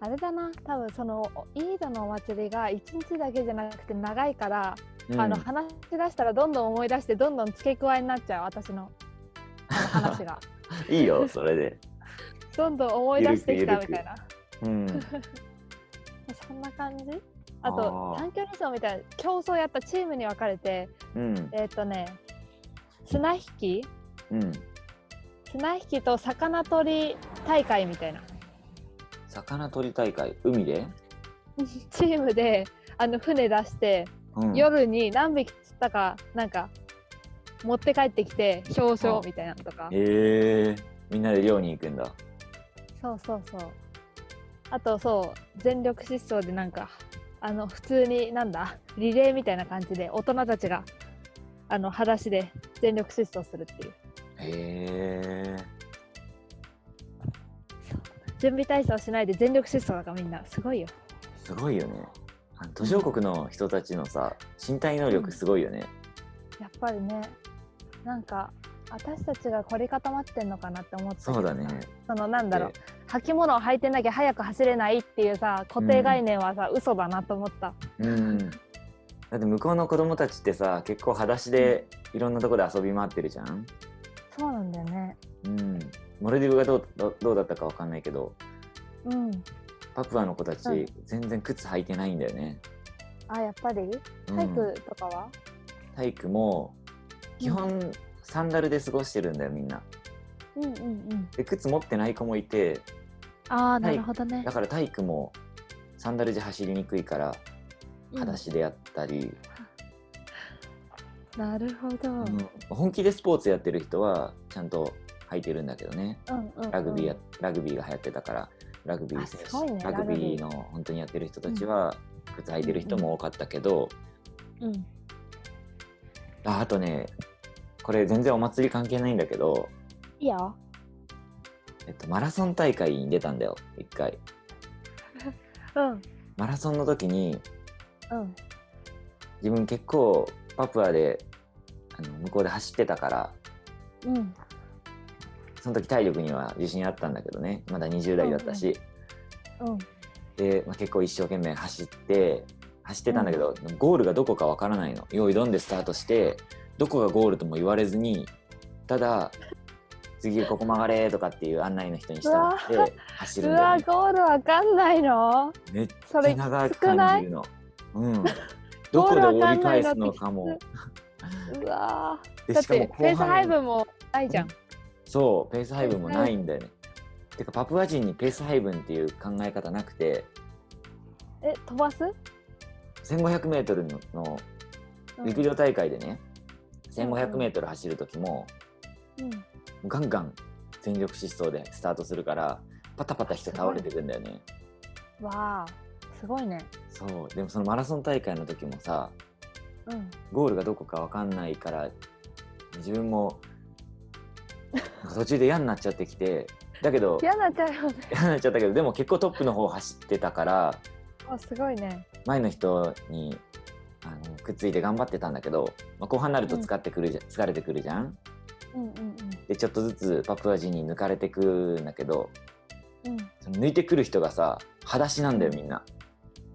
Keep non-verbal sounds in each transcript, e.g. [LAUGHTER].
あれだな。多分そのイードのお祭りが1日だけじゃなくて長いから、うん。あの話し出したらどんどん思い出してどんどん付け加えになっちゃう私の話が。[LAUGHS] いいよそれで。どんどん思い出してきたみたいな。うん。そんな感じ？ああとー短距離走みたいな競争やったチームに分かれてうん。えっ、とね綱引き？うん。綱引きと魚取り大会みたいな魚取り大会海で？[LAUGHS] チームであの船出して、うん。夜に何匹釣ったかなんか持って帰ってきて表彰みたいなのとかへえみんなで漁に行くんだ。そうそうそうあとそう全力疾走でなんかあの普通になんだリレーみたいな感じで大人たちがあの裸足で全力疾走するっていうへえ。準備体操しないで全力疾走だからみんなすごいよすごいよね。途上国の人たちのさ身体能力すごいよね。やっぱりねなんか私たちが凝り固まってんのかなって思ってそうだね。そのなんだろうで履物を履いてなきゃ速く走れないっていうさ固定概念はさ、嘘だなと思ったうん。だって向こうの子供たちってさ結構裸足でいろんなとこで遊び回ってるじゃん。モルディブがどうどどうだったかわかんないけどうん。パプアの子たち、うん全然靴履いてないんだよね。あやっぱり？うん。体育とかは、体育も基本サンダルで過ごしてるんだよみんな。うん、うんうん。で靴持ってない子もいてああなるほどね。だから体育もサンダルじゃ走りにくいからうん。裸足でやったり、なるほど、うんうん本気でスポーツやってる人はちゃんと履いてるんだけどね。うんうんラグビーや、ラグビーが流行ってたからラグビー選あすごいね手ラグビーの本当にやってる人たちは靴履いてる人も多かったけど、うんああとねこれ全然お祭り関係ないんだけど、いいよえっと、マラソン大会に出たんだよ一回。[LAUGHS] うん。マラソンの時にうん。自分結構パプアであの向こうで走ってたからうんその時体力には自信あったんだけどね。まだ20代だったし、うんで、まあ、結構一生懸命走って走ってたんだけど、ゴールがどこかわからないの。用意どんでスタートしてどこがゴールとも言われずにただ次ここ曲がれとかっていう案内の人に従って走るうんわだよ、ね、ゴールわかんないの？めっちゃ長く感じるの。うん、どこで折り返すのかも。うわでだってペース配半分もないじゃんそうペース配分もないんだよね。てかパプア人にペース配分っていう考え方なくて。え飛ばす？1500m のの陸上大会でね、1500m 走る時もうん。ガンガン全力疾走でスタートするからパタパタして倒れてくんだよね。わあすごいね。そうでもそのマラソン大会の時もさうん。ゴールがどこかわかんないから自分も途中で嫌になっちゃってきてだけど嫌になっちゃうよね。嫌になっちゃったけどでも結構トップの方走ってたからあすごいね。前の人にあのくっついて頑張ってたんだけど、まあ、後半になると使ってくるじゃ、疲れてくるじゃん。うんうんでちょっとずつパプア人に抜かれてくんだけどうん。うんその抜いてくる人がさ裸足なんだよみんな。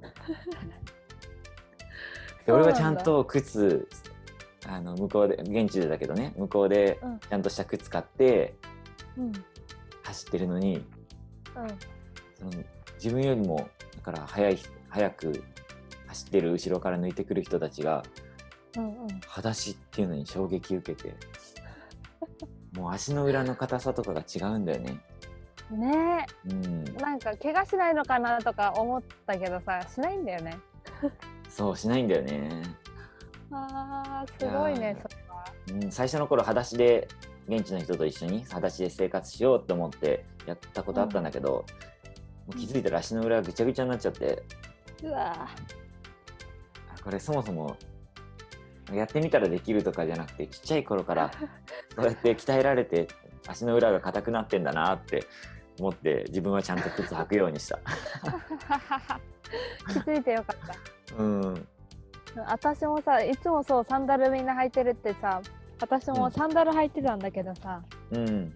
[LAUGHS] で俺はちゃんと靴あの向こうで現地でだけどね向こうでうん。ちゃんとした靴買ってうん。走ってるのにうん。その自分よりもだから速い速く走ってる後ろから抜いてくる人たちがうんうん。裸足っていうのに衝撃受けて [LAUGHS] もう足の裏の硬さとかが違うんだよね。ね。うん。え、なんか怪我しないのかなとか思ったけどさしないんだよねそうしないんだよね。あーすごいねそれは。うん、最初の頃裸足で現地の人と一緒に裸足で生活しようと思ってやったことあったんだけど、もう気づいたら足の裏がぐちゃぐちゃになっちゃって。うわあこれそもそもやってみたらできるとかじゃなくてちっちゃい頃から [LAUGHS] そうやって鍛えられて足の裏が硬くなってんだなって思って自分はちゃんと靴履くようにした。[LAUGHS] 気づいてよかった。うん、私もさいつもそうサンダルみんな履いてるってさ私もサンダル履いてたんだけどさ、うん、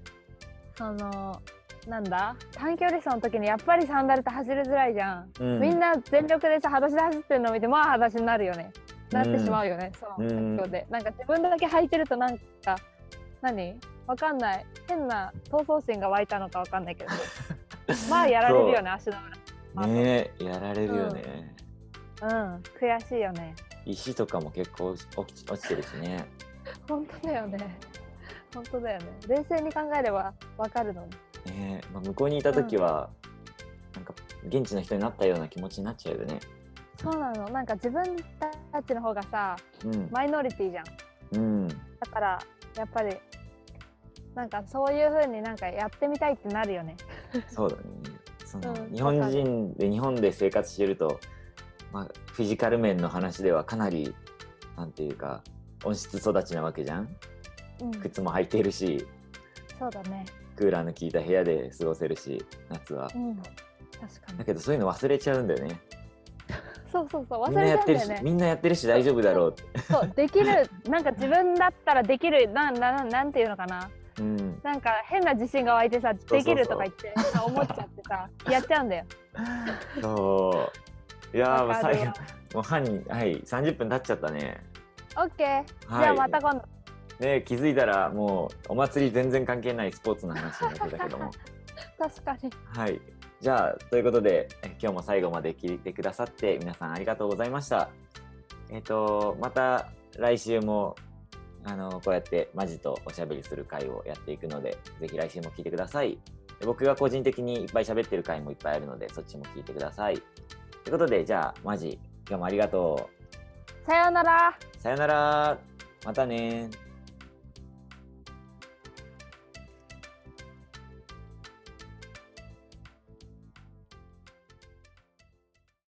そのなんだ短距離走の時にやっぱりサンダルって走りづらいじゃん、うん。みんな全力でさ裸足で走ってるのを見てまあ裸足になるよね。なってしまうよね、その環境で、なんか自分だけ履いてるとなんか何？わかんない。変な闘争心が湧いたのかわかんないけど。[LAUGHS] まあやられるよね足の裏。ねえやられるよね、うん悔しいよね。石とかも結構落ち落ちてるしね。[LAUGHS] 本当だよね。本当だよね。冷静に考えればわかるのに。ねえ、まあ、向こうにいた時は、なんか現地の人になったような気持ちになっちゃうよね。そうなの。なんか自分たちの方がさうん。マイノリティじゃん。うん。だからやっぱりなんかそういう風になんかやってみたいってなるよね。そうだね。その、うん。日本人で日本で生活してると、まあ、フィジカル面の話ではかなりなんていうか温室育ちなわけじゃん。うん、靴も履いてるしそうだね。クーラーの効いた部屋で過ごせるし夏は。うん、確かに。だけどそういうの忘れちゃうんだよね。そうそうそう。忘みんなれちやってるし、ゃうんだよね。みんなやってるし大丈夫だろう。ってそう。できるなんか自分だったらできるなんなんなんていうのかな。うん。なんか変な自信が湧いてさできるとか言ってさ思っちゃってさやっちゃうんだよ。そういやーもう最後もう半にはい30分経っちゃったね。オッケー。はい。じゃあまた今度。ね気づいたらもうお祭り全然関係ないスポーツの話になってたけども。[LAUGHS] 確かに。はい。じゃあということでえ今日も最後まで聞いてくださって皆さんありがとうございました。えっ、とまた来週もあのこうやってマジとおしゃべりする会をやっていくのでぜひ来週も聞いてください。で僕が個人的にいっぱい喋ってる回もいっぱいあるのでそっちも聞いてくださいということでじゃあマジ今日もありがとさようなら。うさよなら。またね